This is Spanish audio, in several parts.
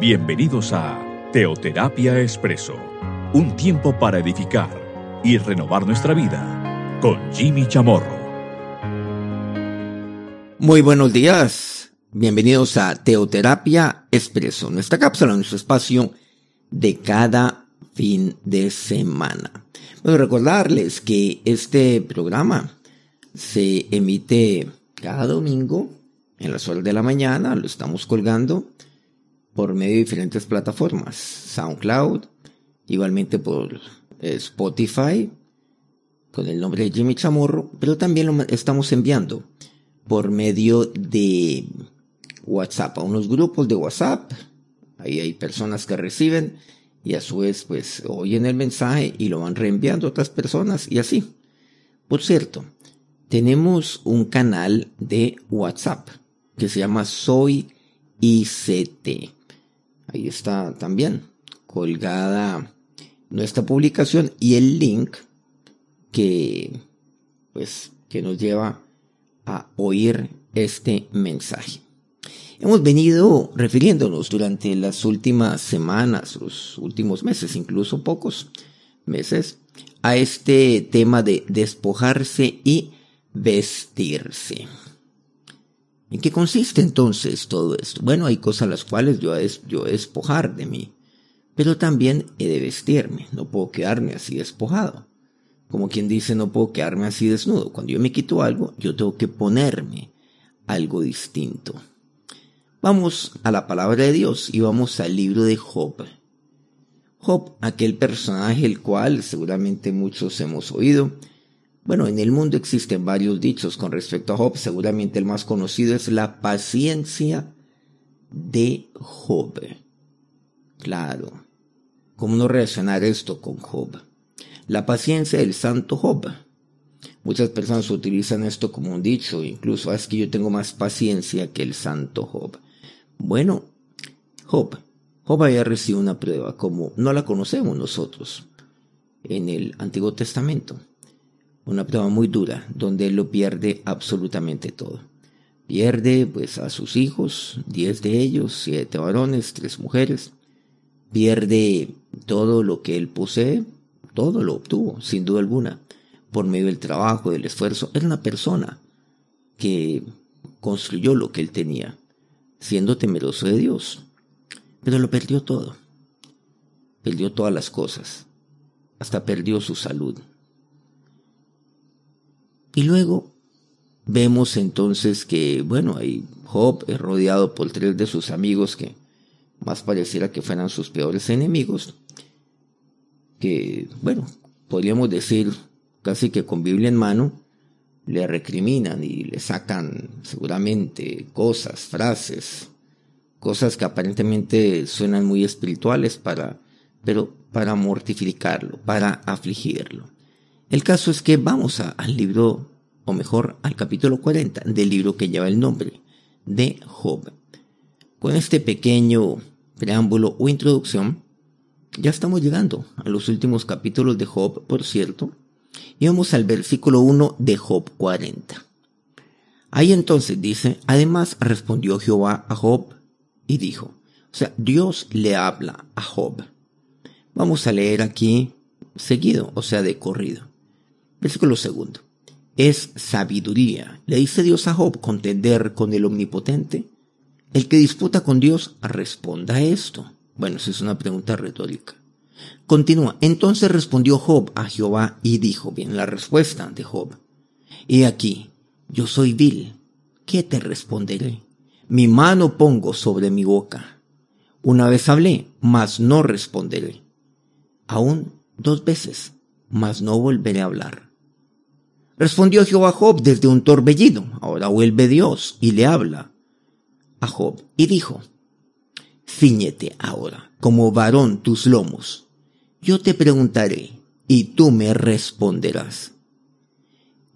Bienvenidos a Teoterapia Expreso, un tiempo para edificar y renovar nuestra vida con Jimmy Chamorro. Muy buenos días, bienvenidos a Teoterapia Expreso, nuestra cápsula, nuestro espacio de cada fin de semana. Bueno, recordarles que este programa se emite cada domingo en las horas de la mañana, lo estamos colgando por medio de diferentes plataformas, SoundCloud, igualmente por eh, Spotify, con el nombre de Jimmy Chamorro, pero también lo estamos enviando por medio de WhatsApp, a unos grupos de WhatsApp, ahí hay personas que reciben y a su vez pues oyen el mensaje y lo van reenviando a otras personas y así. Por cierto, tenemos un canal de WhatsApp que se llama Soy ICT. Ahí está también colgada nuestra publicación y el link que pues que nos lleva a oír este mensaje. Hemos venido refiriéndonos durante las últimas semanas, los últimos meses, incluso pocos meses, a este tema de despojarse y vestirse. ¿En qué consiste entonces todo esto? Bueno, hay cosas las cuales yo, es, yo he despojar de mí, pero también he de vestirme, no puedo quedarme así despojado. Como quien dice, no puedo quedarme así desnudo. Cuando yo me quito algo, yo tengo que ponerme algo distinto. Vamos a la palabra de Dios y vamos al libro de Job. Job, aquel personaje el cual seguramente muchos hemos oído, bueno, en el mundo existen varios dichos con respecto a Job. Seguramente el más conocido es la paciencia de Job. Claro. ¿Cómo no relacionar esto con Job? La paciencia del santo Job. Muchas personas utilizan esto como un dicho, incluso ah, es que yo tengo más paciencia que el santo Job. Bueno, Job. Job había recibido una prueba como no la conocemos nosotros en el Antiguo Testamento una prueba muy dura, donde él lo pierde absolutamente todo. Pierde pues a sus hijos, diez de ellos, siete varones, tres mujeres. Pierde todo lo que él posee, todo lo obtuvo, sin duda alguna, por medio del trabajo, del esfuerzo. Era una persona que construyó lo que él tenía, siendo temeroso de Dios. Pero lo perdió todo. Perdió todas las cosas. Hasta perdió su salud. Y luego vemos entonces que, bueno, ahí Job es rodeado por tres de sus amigos que más pareciera que fueran sus peores enemigos, que, bueno, podríamos decir casi que con Biblia en mano, le recriminan y le sacan seguramente cosas, frases, cosas que aparentemente suenan muy espirituales para, pero para mortificarlo, para afligirlo. El caso es que vamos al libro, o mejor, al capítulo 40 del libro que lleva el nombre de Job. Con este pequeño preámbulo o introducción, ya estamos llegando a los últimos capítulos de Job, por cierto, y vamos al versículo 1 de Job 40. Ahí entonces dice, además respondió Jehová a Job y dijo, o sea, Dios le habla a Job. Vamos a leer aquí seguido, o sea, de corrido. Versículo segundo. Es sabiduría, le dice Dios a Job, contender con el omnipotente. El que disputa con Dios responda a esto. Bueno, esa es una pregunta retórica. Continúa. Entonces respondió Job a Jehová y dijo, bien, la respuesta de Job. He aquí, yo soy vil. ¿Qué te responderé? Mi mano pongo sobre mi boca. Una vez hablé, mas no responderé. Aún dos veces, mas no volveré a hablar. Respondió Jehová Job desde un torbellino. Ahora vuelve Dios y le habla a Job y dijo, Cíñete ahora, como varón, tus lomos. Yo te preguntaré y tú me responderás.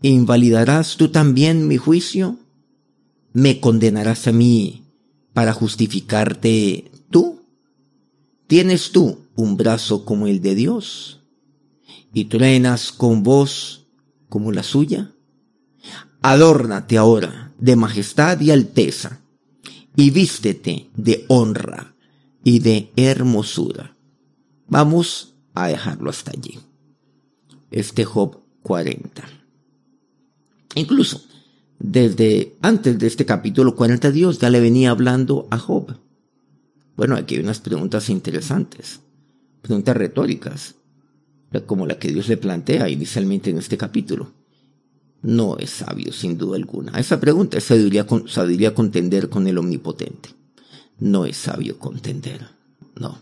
¿Invalidarás tú también mi juicio? ¿Me condenarás a mí para justificarte tú? ¿Tienes tú un brazo como el de Dios? ¿Y truenas con voz como la suya? Adórnate ahora de majestad y alteza, y vístete de honra, y de hermosura. Vamos a dejarlo hasta allí. Este Job 40. Incluso, desde antes de este capítulo 40, Dios ya le venía hablando a Job. Bueno, aquí hay unas preguntas interesantes, preguntas retóricas, como la que Dios le plantea inicialmente en este capítulo. No es sabio, sin duda alguna. Esa pregunta es sabiduría, sabiduría contender con el omnipotente. No es sabio contender, no.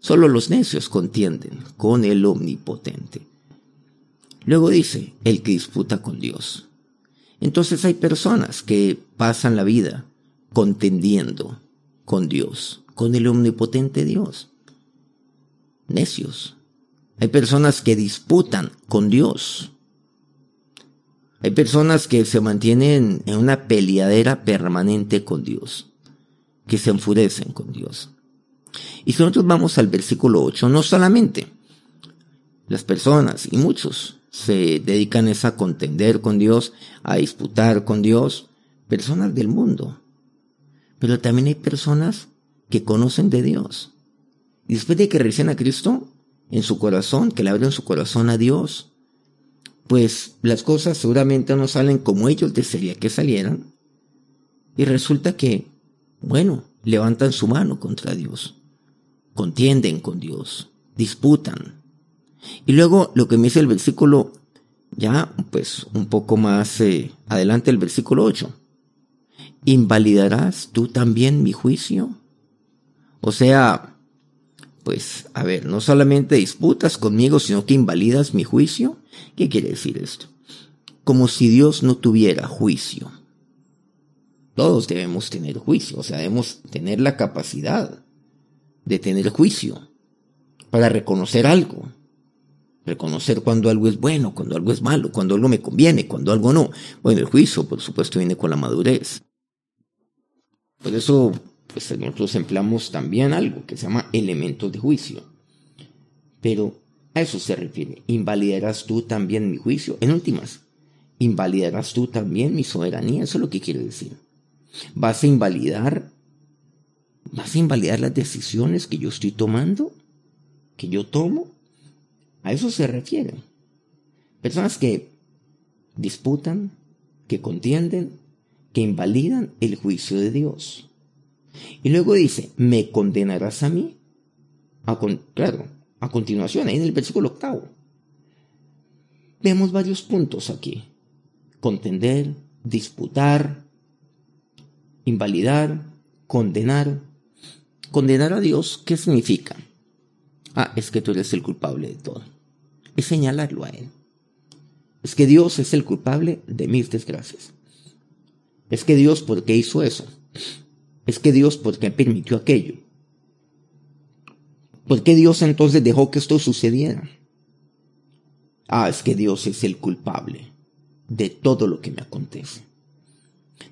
Solo los necios contienden con el omnipotente. Luego dice, el que disputa con Dios. Entonces hay personas que pasan la vida contendiendo con Dios, con el omnipotente Dios. Necios. Hay personas que disputan con Dios. Hay personas que se mantienen en una peleadera permanente con Dios, que se enfurecen con Dios. Y si nosotros vamos al versículo 8, no solamente las personas y muchos se dedican a contender con Dios, a disputar con Dios, personas del mundo. Pero también hay personas que conocen de Dios. Y después de que reciben a Cristo en su corazón, que le abren su corazón a Dios, pues las cosas seguramente no salen como ellos desearían que salieran. Y resulta que, bueno, levantan su mano contra Dios, contienden con Dios, disputan, y luego lo que me dice el versículo, ya pues un poco más eh, adelante el versículo 8. ¿Invalidarás tú también mi juicio? O sea, pues a ver, no solamente disputas conmigo, sino que invalidas mi juicio. ¿Qué quiere decir esto? Como si Dios no tuviera juicio. Todos debemos tener juicio, o sea, debemos tener la capacidad de tener juicio para reconocer algo, reconocer cuando algo es bueno, cuando algo es malo, cuando algo me conviene, cuando algo no. Bueno, el juicio, por supuesto, viene con la madurez. Por eso, pues nosotros empleamos también algo que se llama elementos de juicio. Pero a eso se refiere. ¿Invalidarás tú también mi juicio? En últimas, ¿invalidarás tú también mi soberanía? Eso es lo que quiere decir. ¿Vas a invalidar? ¿Vas a invalidar las decisiones que yo estoy tomando? ¿Que yo tomo? A eso se refiere. Personas que disputan, que contienden, que invalidan el juicio de Dios. Y luego dice, ¿me condenarás a mí? Claro, a continuación, ahí en el versículo octavo. Vemos varios puntos aquí. Contender, disputar, invalidar, condenar. Condenar a Dios, ¿qué significa? Ah, es que tú eres el culpable de todo es señalarlo a Él. Es que Dios es el culpable de mis desgracias. Es que Dios, ¿por qué hizo eso? Es que Dios, ¿por qué permitió aquello? ¿Por qué Dios entonces dejó que esto sucediera? Ah, es que Dios es el culpable de todo lo que me acontece.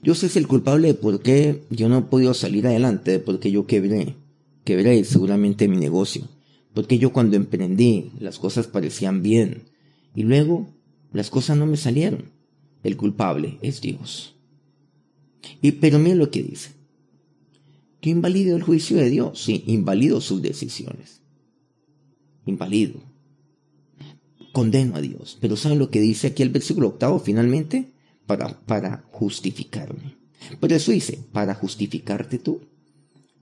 Dios es el culpable de por qué yo no he podido salir adelante, de por qué yo quebré, quebré seguramente mi negocio, porque yo cuando emprendí las cosas parecían bien y luego las cosas no me salieron. El culpable es Dios. Y pero mira lo que dice. Yo invalido el juicio de Dios, sí, invalido sus decisiones. Invalido. Condeno a Dios. Pero ¿saben lo que dice aquí el versículo octavo finalmente? Para, para justificarme. Por eso dice, para justificarte tú.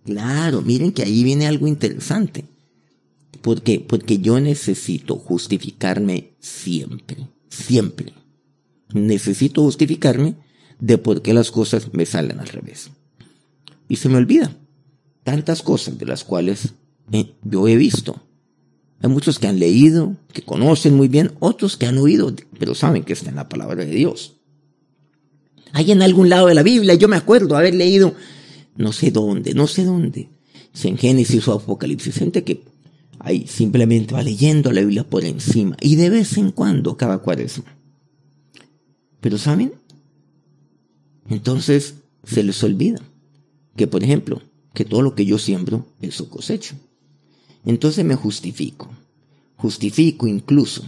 Claro, miren que ahí viene algo interesante. ¿Por qué? Porque yo necesito justificarme siempre, siempre. Necesito justificarme de por qué las cosas me salen al revés. Y se me olvida tantas cosas de las cuales eh, yo he visto. Hay muchos que han leído, que conocen muy bien, otros que han oído, pero saben que está en la palabra de Dios. Hay en algún lado de la Biblia, yo me acuerdo haber leído, no sé dónde, no sé dónde, si en Génesis o Apocalipsis, gente que Ahí simplemente va leyendo la Biblia por encima y de vez en cuando cada cuaresma. Pero ¿saben? Entonces se les olvida que, por ejemplo, que todo lo que yo siembro, eso cosecho. Entonces me justifico. Justifico incluso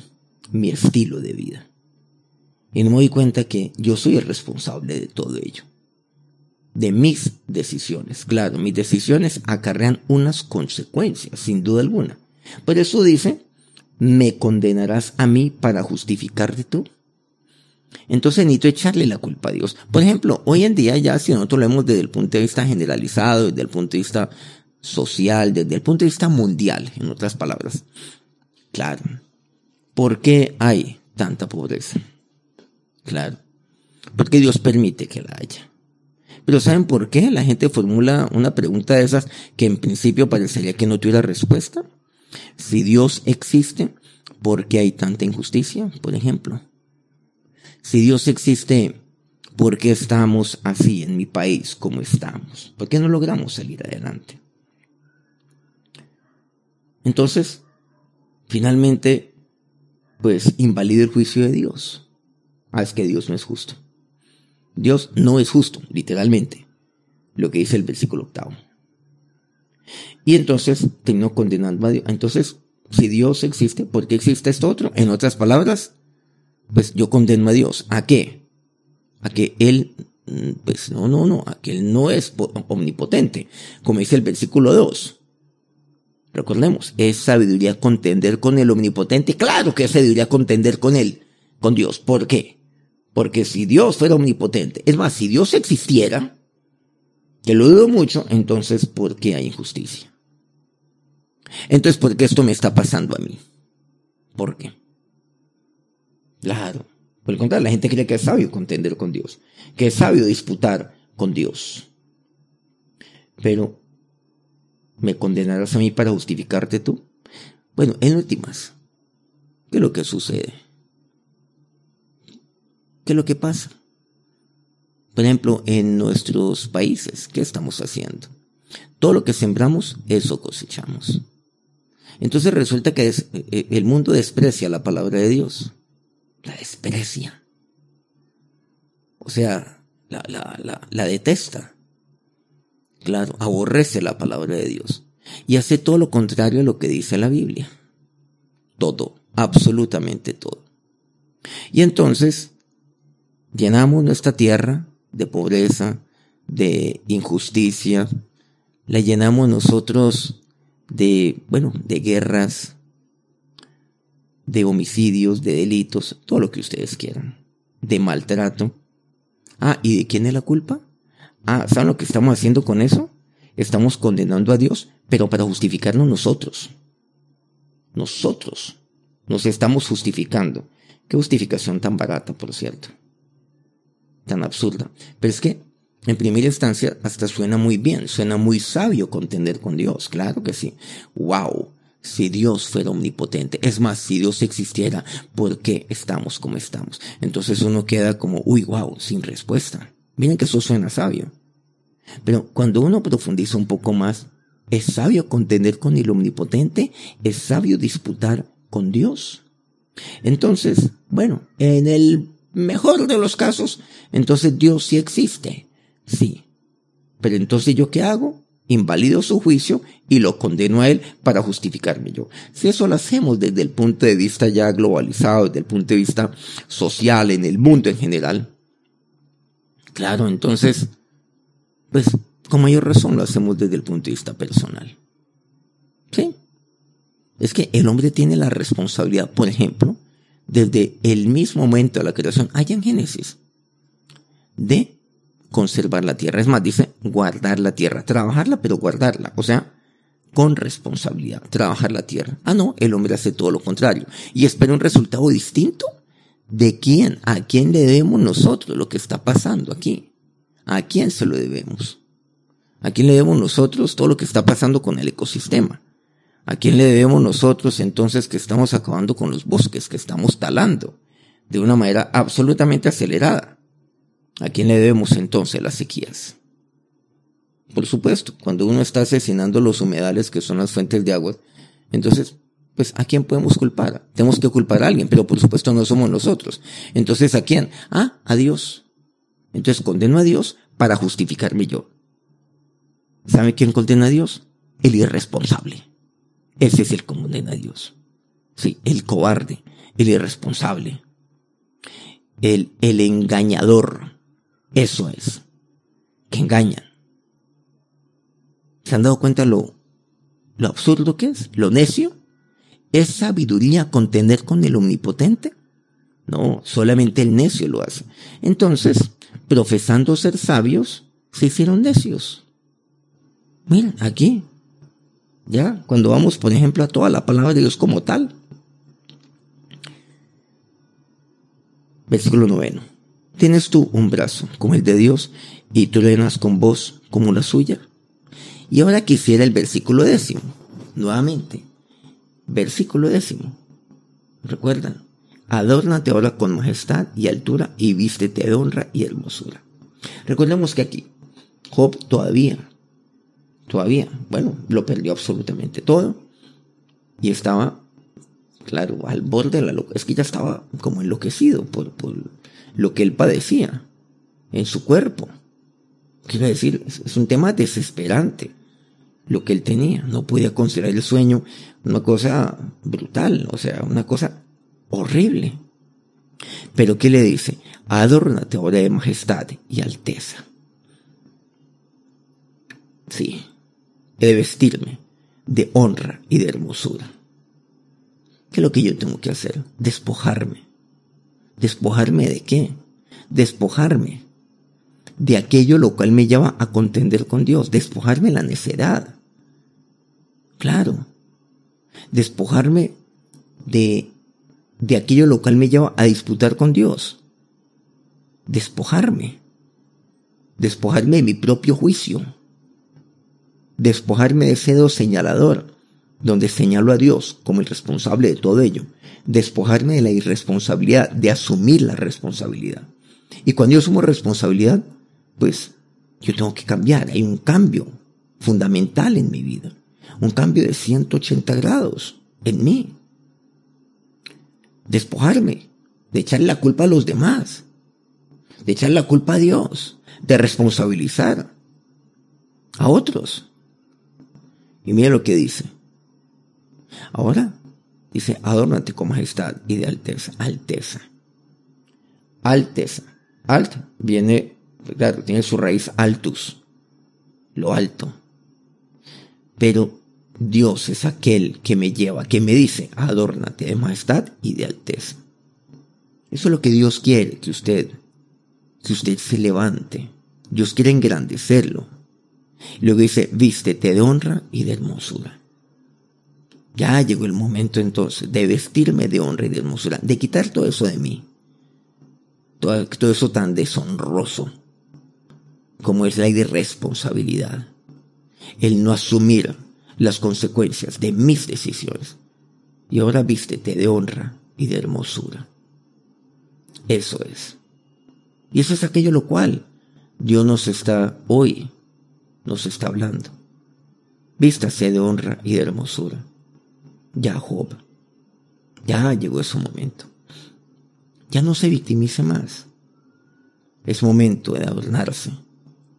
mi estilo de vida. Y no me doy cuenta que yo soy el responsable de todo ello. de mis decisiones. Claro, mis decisiones acarrean unas consecuencias, sin duda alguna. Por eso dice, ¿me condenarás a mí para justificarte tú? Entonces necesito echarle la culpa a Dios. Por ejemplo, hoy en día ya si nosotros lo vemos desde el punto de vista generalizado, desde el punto de vista social, desde el punto de vista mundial, en otras palabras. Claro. ¿Por qué hay tanta pobreza? Claro. Porque Dios permite que la haya. Pero ¿saben por qué? La gente formula una pregunta de esas que en principio parecería que no tuviera respuesta. Si Dios existe, ¿por qué hay tanta injusticia? Por ejemplo. Si Dios existe, ¿por qué estamos así en mi país como estamos? ¿Por qué no logramos salir adelante? Entonces, finalmente, pues invalida el juicio de Dios. Ah, es que Dios no es justo. Dios no es justo, literalmente, lo que dice el versículo octavo. Y entonces terminó condenando a Dios. Entonces, si Dios existe, ¿por qué existe esto otro? En otras palabras, pues yo condeno a Dios. ¿A qué? A que Él, mm, pues no, no, no, a que Él no es omnipotente, como dice el versículo 2. Recordemos, es sabiduría contender con el omnipotente. Claro que es sabiduría contender con Él, con Dios. ¿Por qué? Porque si Dios fuera omnipotente, es más, si Dios existiera, que lo dudo mucho, entonces ¿por qué hay injusticia? Entonces, ¿por qué esto me está pasando a mí? ¿Por qué? Claro. Por el contrario, la gente cree que es sabio contender con Dios, que es sabio disputar con Dios. Pero, ¿me condenarás a mí para justificarte tú? Bueno, en últimas, ¿qué es lo que sucede? ¿Qué es lo que pasa? Por ejemplo, en nuestros países, ¿qué estamos haciendo? Todo lo que sembramos, eso cosechamos. Entonces resulta que eh, el mundo desprecia la palabra de Dios. La desprecia. O sea, la, la, la detesta. Claro, aborrece la palabra de Dios. Y hace todo lo contrario a lo que dice la Biblia. Todo, absolutamente todo. Y entonces, llenamos nuestra tierra de pobreza, de injusticia, la llenamos nosotros de, bueno, de guerras, de homicidios, de delitos, todo lo que ustedes quieran, de maltrato. Ah, ¿y de quién es la culpa? Ah, ¿saben lo que estamos haciendo con eso? Estamos condenando a Dios, pero para justificarnos nosotros. Nosotros nos estamos justificando. Qué justificación tan barata, por cierto tan absurda. Pero es que, en primera instancia, hasta suena muy bien, suena muy sabio contender con Dios, claro que sí. ¡Wow! Si Dios fuera omnipotente, es más, si Dios existiera, ¿por qué estamos como estamos? Entonces uno queda como, uy, wow, sin respuesta. Miren que eso suena sabio. Pero cuando uno profundiza un poco más, ¿es sabio contender con el omnipotente? ¿Es sabio disputar con Dios? Entonces, bueno, en el mejor de los casos, entonces Dios sí existe. Sí. Pero entonces yo qué hago? Invalido su juicio y lo condeno a él para justificarme yo. Si eso lo hacemos desde el punto de vista ya globalizado, desde el punto de vista social, en el mundo en general, claro, entonces, pues con mayor razón lo hacemos desde el punto de vista personal. Sí. Es que el hombre tiene la responsabilidad, por ejemplo, desde el mismo momento de la creación, allá en Génesis, de conservar la tierra. Es más, dice guardar la tierra, trabajarla, pero guardarla. O sea, con responsabilidad, trabajar la tierra. Ah, no, el hombre hace todo lo contrario y espera un resultado distinto. ¿De quién? ¿A quién le debemos nosotros lo que está pasando aquí? ¿A quién se lo debemos? ¿A quién le debemos nosotros todo lo que está pasando con el ecosistema? ¿A quién le debemos nosotros entonces que estamos acabando con los bosques, que estamos talando de una manera absolutamente acelerada? ¿A quién le debemos entonces las sequías? Por supuesto, cuando uno está asesinando los humedales que son las fuentes de agua, entonces, pues, ¿a quién podemos culpar? Tenemos que culpar a alguien, pero por supuesto no somos nosotros. Entonces, ¿a quién? Ah, a Dios. Entonces condeno a Dios para justificarme yo. ¿Sabe quién condena a Dios? El irresponsable. Ese es el que condena a Dios. Sí, el cobarde, el irresponsable, el, el engañador. Eso es. que engañan. ¿Se han dado cuenta lo, lo absurdo que es? ¿Lo necio? ¿Es sabiduría contender con el omnipotente? No, solamente el necio lo hace. Entonces, profesando ser sabios, se hicieron necios. Miren, aquí, ya, cuando vamos, por ejemplo, a toda la palabra de Dios como tal. Versículo noveno. ¿Tienes tú un brazo como el de Dios y truenas con voz como la suya? Y ahora quisiera el versículo décimo, nuevamente. Versículo décimo. ¿Recuerdan? Adórnate ahora con majestad y altura y vístete de honra y hermosura. Recordemos que aquí Job todavía, todavía, bueno, lo perdió absolutamente todo y estaba, claro, al borde de la locura. Es que ya estaba como enloquecido por lo que él padecía en su cuerpo. Quiero decir, es un tema desesperante lo que él tenía. No podía considerar el sueño una cosa brutal, o sea, una cosa horrible. Pero ¿qué le dice? Adórnate ahora de majestad y alteza. Sí, he de vestirme de honra y de hermosura. ¿Qué es lo que yo tengo que hacer? Despojarme. ¿Despojarme de qué? Despojarme de aquello lo cual me lleva a contender con Dios. Despojarme de la necedad. Claro. Despojarme de de aquello lo cual me lleva a disputar con Dios. Despojarme. Despojarme de mi propio juicio. Despojarme de ese dedo señalador, donde señalo a Dios como el responsable de todo ello. Despojarme de la irresponsabilidad, de asumir la responsabilidad. Y cuando yo asumo responsabilidad, pues yo tengo que cambiar. Hay un cambio fundamental en mi vida. Un cambio de 180 grados en mí despojarme, de echar la culpa a los demás, de echar la culpa a Dios, de responsabilizar a otros. Y mira lo que dice. Ahora dice, adórnate con majestad y de alteza, alteza. Alteza. Alt viene, claro, tiene su raíz altus, lo alto. Pero Dios es aquel que me lleva, que me dice, adórnate de majestad y de alteza. Eso es lo que Dios quiere, que usted, que usted se levante. Dios quiere engrandecerlo. Luego dice, vístete de honra y de hermosura. Ya llegó el momento entonces de vestirme de honra y de hermosura, de quitar todo eso de mí. Todo, eso tan deshonroso como es la irresponsabilidad. El no asumir las consecuencias de mis decisiones. Y ahora vístete de honra y de hermosura. Eso es. Y eso es aquello lo cual Dios nos está hoy, nos está hablando. Vístase de honra y de hermosura. Ya, Job. Ya llegó ese momento. Ya no se victimice más. Es momento de adornarse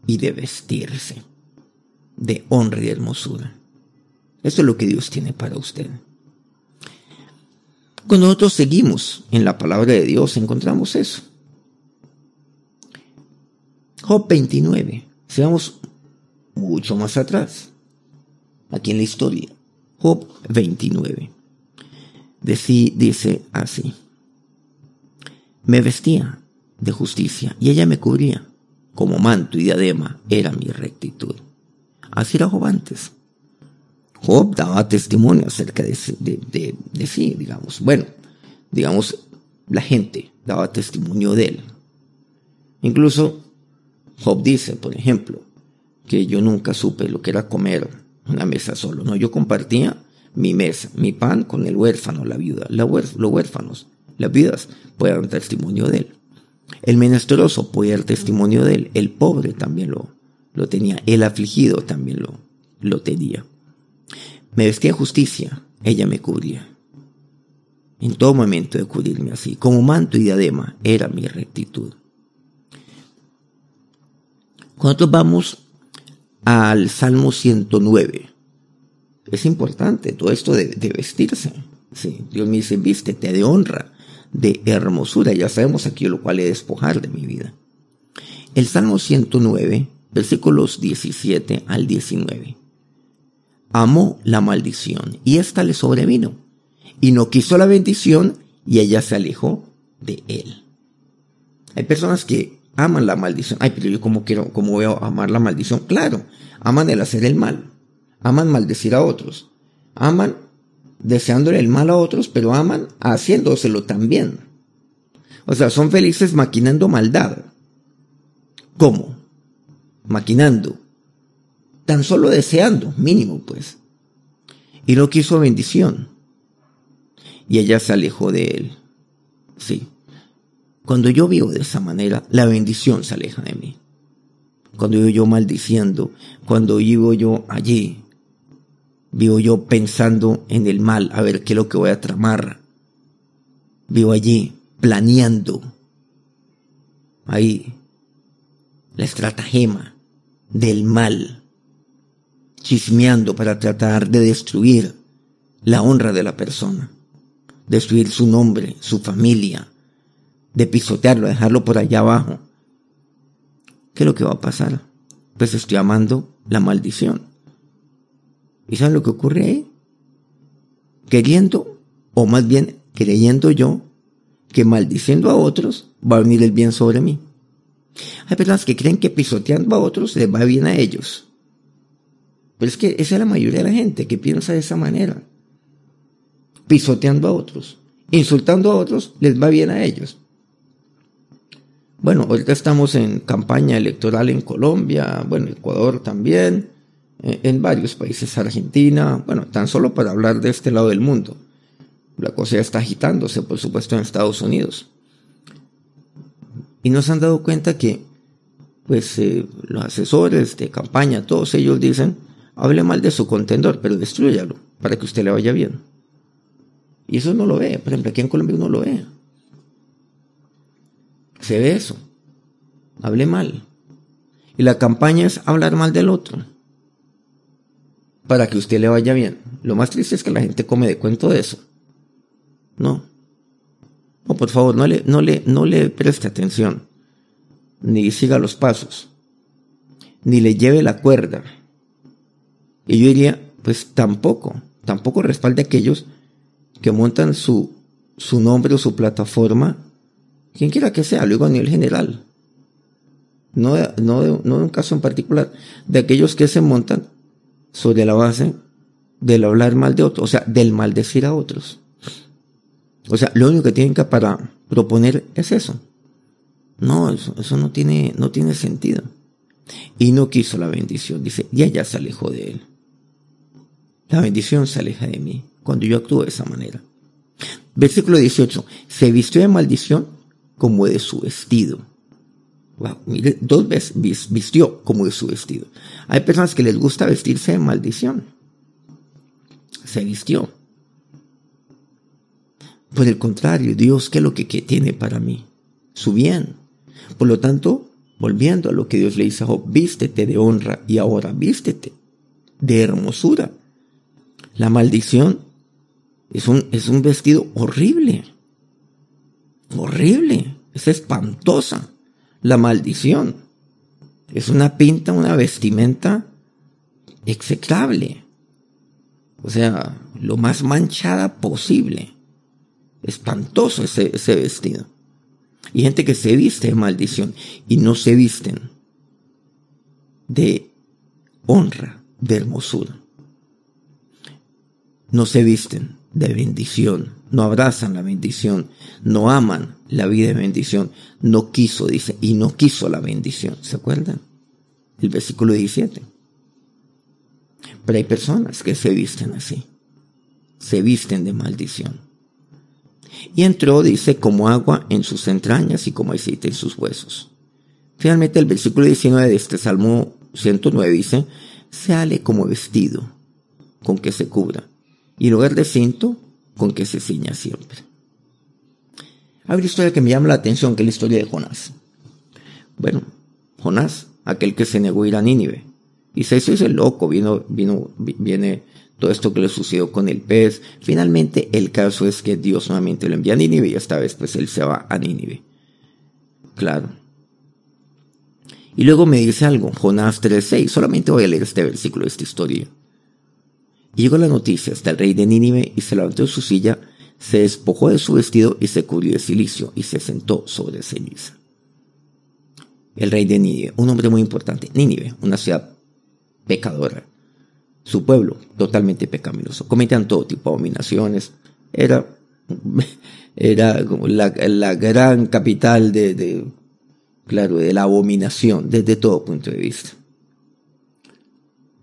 y de vestirse de honra y hermosura. Esto es lo que Dios tiene para usted. Cuando nosotros seguimos en la palabra de Dios, encontramos eso. Job 29. Seamos mucho más atrás. Aquí en la historia. Job 29. dice así. Me vestía de justicia y ella me cubría. Como manto y diadema era mi rectitud. Así era Job antes. Job daba testimonio acerca de, sí, digamos. Bueno, digamos, la gente daba testimonio de él. Incluso Job dice, por ejemplo, que yo nunca supe lo que era comer una mesa solo. No, yo compartía mi mesa, mi pan con el huérfano, la viuda, los huérfanos, las viudas pueden dar testimonio de él. El menesteroso puede dar testimonio de él. El pobre también lo, lo tenía. El afligido también lo, lo tenía. Me vestía justicia, ella me cubría. En todo momento de cubrirme así, como manto y diadema, era mi rectitud. Cuando vamos al Salmo 109, es importante todo esto de, vestirse. Sí, Dios me dice, vístete de honra, de hermosura. Ya sabemos aquí lo cual he despojar de mi vida. El Salmo 109 versículos 17 al 19. Amó la maldición y ésta le sobrevino, y no quiso la bendición y ella se alejó de él. Hay personas que aman la maldición. Ay, pero yo cómo quiero, cómo voy a amar la maldición. Claro, aman el hacer el mal, aman maldecir a otros, aman deseándole el mal a otros, pero aman haciéndoselo también. O sea, son felices maquinando maldad. ¿Cómo? Maquinando. Tan solo deseando, mínimo pues. Y no quiso bendición. Y ella se alejó de él. Sí. Cuando yo vivo de esa manera, la bendición se aleja de mí. Cuando vivo yo maldiciendo, cuando vivo yo allí, vivo yo pensando en el mal, a ver qué es lo que voy a tramar. Vivo allí planeando. Ahí, la estratagema del mal, chismeando para tratar de destruir la honra de la persona, destruir su nombre, su familia, de pisotearlo, dejarlo por allá abajo. ¿Qué es lo que va a pasar? Pues estoy amando la maldición. ¿Y saben lo que ocurre ahí? Queriendo, o más bien creyendo yo, que maldiciendo a otros va a venir el bien sobre mí. Hay personas que creen que pisoteando a otros les va bien a ellos. Pero es que esa es la mayoría de la gente que piensa de esa manera. Pisoteando a otros, insultando a otros, les va bien a ellos. Bueno, ahorita estamos en campaña electoral en Colombia, bueno, Ecuador también, eh, en varios países, Argentina, bueno, tan solo para hablar de este lado del mundo. La cosa está agitándose, por supuesto, en Estados Unidos. Y nos han dado cuenta que, pues, eh, los asesores de campaña, todos ellos dicen, hable mal de su contendor, pero destruyalo para que usted le vaya bien. Y eso no lo ve. Por ejemplo, aquí en Colombia uno lo ve. Se ve eso. Hable mal. Y la campaña es hablar mal del otro. Para que usted le vaya bien. Lo más triste es que la gente come de cuento de eso. No. No, por favor, no le, no le, no le preste atención. Ni siga los pasos. Ni le lleve la cuerda. Y yo diría, pues tampoco, tampoco respalde a aquellos que montan su, su nombre o su plataforma, quien quiera que sea, luego a nivel general. No, no, no un caso en particular, de aquellos que se montan sobre la base del hablar mal de otros, o sea, del maldecir a otros. O sea, lo único que tienen que para proponer es eso. No, eso, eso no tiene, no tiene sentido. Y no quiso la bendición, dice, y ella se alejó de él. La bendición se aleja de mí cuando yo actúo de esa manera. Versículo 18, se vistió de maldición como de su vestido. Wow, mire, dos veces vistió como de su vestido. Hay personas que les gusta vestirse de maldición. Se vistió. Por el contrario, Dios, ¿qué es lo que, tiene para mí? Su bien. Por lo tanto, volviendo a lo que Dios le dice a Job, vístete de honra y ahora vístete de hermosura. La maldición es un, es un vestido horrible. Horrible. Es espantosa. La maldición. Es una pinta, una vestimenta execrable. O sea, lo más manchada posible espantoso ese, ese vestido. Y gente que se viste de maldición y no se visten de honra, de hermosura. No se visten de bendición, no abrazan la bendición, no aman la vida de bendición, no quiso, dice, y no quiso la bendición. ¿Se acuerdan? El versículo 17. Pero hay personas que se visten así, se visten de maldición. Y entró, dice, como agua en sus entrañas y como aceite en sus huesos. Finalmente el versículo 19 de este Salmo 109 dice, sale como vestido con que se cubra y lugar de cinto con que se ciña siempre. Hay una historia que me llama la atención, que es la historia de Jonás. Bueno, Jonás, aquel que se negó a ir a Nínive. Y se hizo ese loco, vino, vino, viene todo esto que le sucedió con el pez. Finalmente, el caso es que Dios nuevamente lo envía a Nínive y esta vez pues él se va a Nínive. Claro. Y luego me dice algo, Jonás 3.6, solamente voy a leer este versículo esta historia. Y llegó la noticia hasta el rey de Nínive y se levantó de su silla, se despojó de su vestido y se cubrió de silicio y se sentó sobre ceniza. El rey de Nínive, un hombre muy importante, Nínive, una ciudad pecadora. Su pueblo, totalmente pecaminoso. Cometían todo tipo de abominaciones. Era, era como la, la gran capital de, de, claro, de la abominación desde todo punto de vista.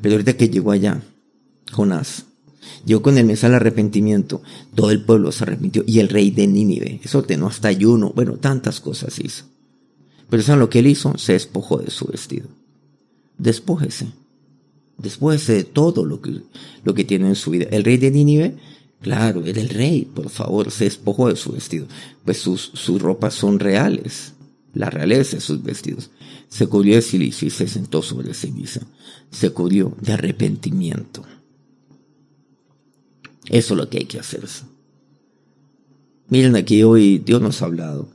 Pero ahorita que llegó allá, Jonás, llegó con el mensaje al arrepentimiento, todo el pueblo se arrepintió y el rey de Nínive, eso ordenó hasta ayuno, bueno, tantas cosas hizo. Pero ¿saben lo que él hizo? Se despojó de su vestido. Despójese. Despójese de todo lo que, lo que tiene en su vida. El rey de Nínive, claro, era el rey, por favor, se despojó de su vestido. Pues sus, sus ropas son reales la realeza de sus vestidos. Se cubrió de silicio y se sentó sobre ceniza. Se cubrió de arrepentimiento. Eso es lo que hay que hacer. Miren aquí hoy Dios nos ha hablado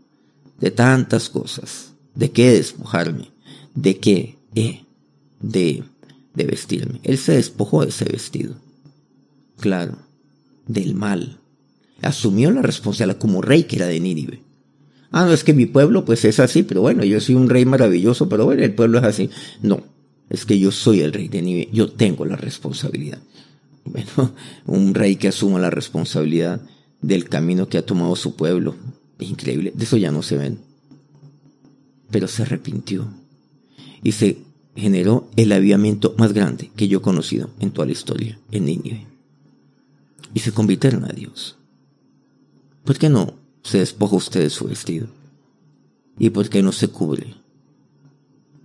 de tantas cosas. ¿De qué despojarme? ¿De qué? Eh, de, de vestirme. Él se despojó de ese vestido. Claro, del mal. Asumió la responsabilidad como rey que era de Nínive. Ah, no, es que mi pueblo pues es así, pero bueno, yo soy un rey maravilloso, pero bueno, el pueblo es así. No, es que yo soy el rey de Nínive, yo tengo la responsabilidad. Bueno, un rey que asuma la responsabilidad del camino que ha tomado su pueblo. Increíble, de eso ya no se ven. Pero se arrepintió y se generó el avivamiento más grande que yo he conocido en toda la historia, en Nínive. Y se convirtieron a Dios. ¿Por qué no se despoja usted de su vestido? ¿Y por qué no se cubre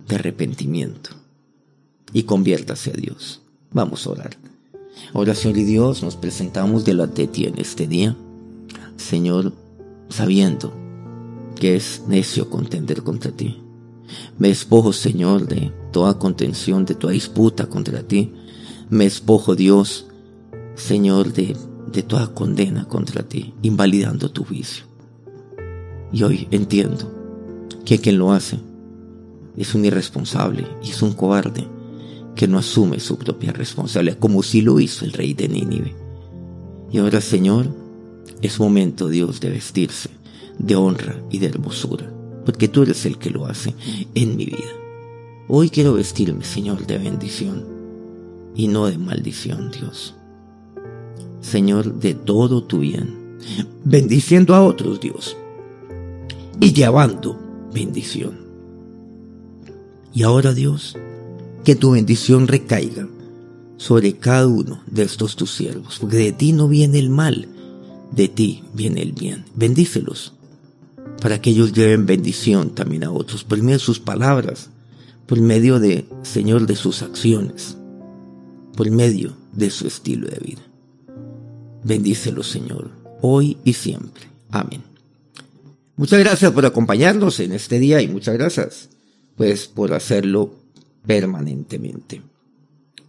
de arrepentimiento? Y conviértase a Dios. Vamos a orar. Oración y Dios, nos presentamos delante de ti en este día. Señor, sabiendo que es necio contender contra ti. Me despojo, Señor, de toda contención, de toda disputa contra ti. Me despojo, Dios, Señor, de, de toda condena contra ti, invalidando tu juicio. Y hoy entiendo que quien lo hace es un irresponsable y es un cobarde que no asume su propia responsabilidad, como si lo hizo el rey de Nínive. Y ahora, Señor, es momento, Dios, de vestirse de honra y de hermosura, porque tú eres el que lo hace en mi vida. Hoy quiero vestirme, Señor, de bendición y no de maldición, Dios. Señor, de todo tu bien, bendiciendo a otros, Dios, y llevando bendición. Y ahora, Dios, que tu bendición recaiga sobre cada uno de estos tus siervos, porque de ti no viene el mal, de ti viene el bien. Bendícelos para que ellos lleven bendición también a otros, por medio de sus palabras, por medio de, Señor, de sus acciones, por medio de su estilo de vida. Bendícelos, Señor, hoy y siempre. Amén. Muchas gracias por acompañarnos en este día y muchas gracias, pues, por hacerlo permanentemente.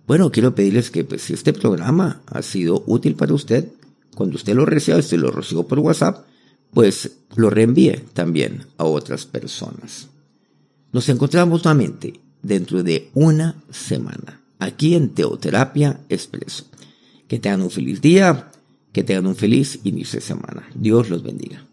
Bueno, quiero pedirles que pues, si este programa ha sido útil para usted, cuando usted lo reciba, usted lo recibo por WhatsApp, pues lo reenvíe también a otras personas. Nos encontramos nuevamente dentro de una semana, aquí en Teoterapia Expreso. Que tengan un feliz día, que tengan un feliz inicio de semana. Dios los bendiga.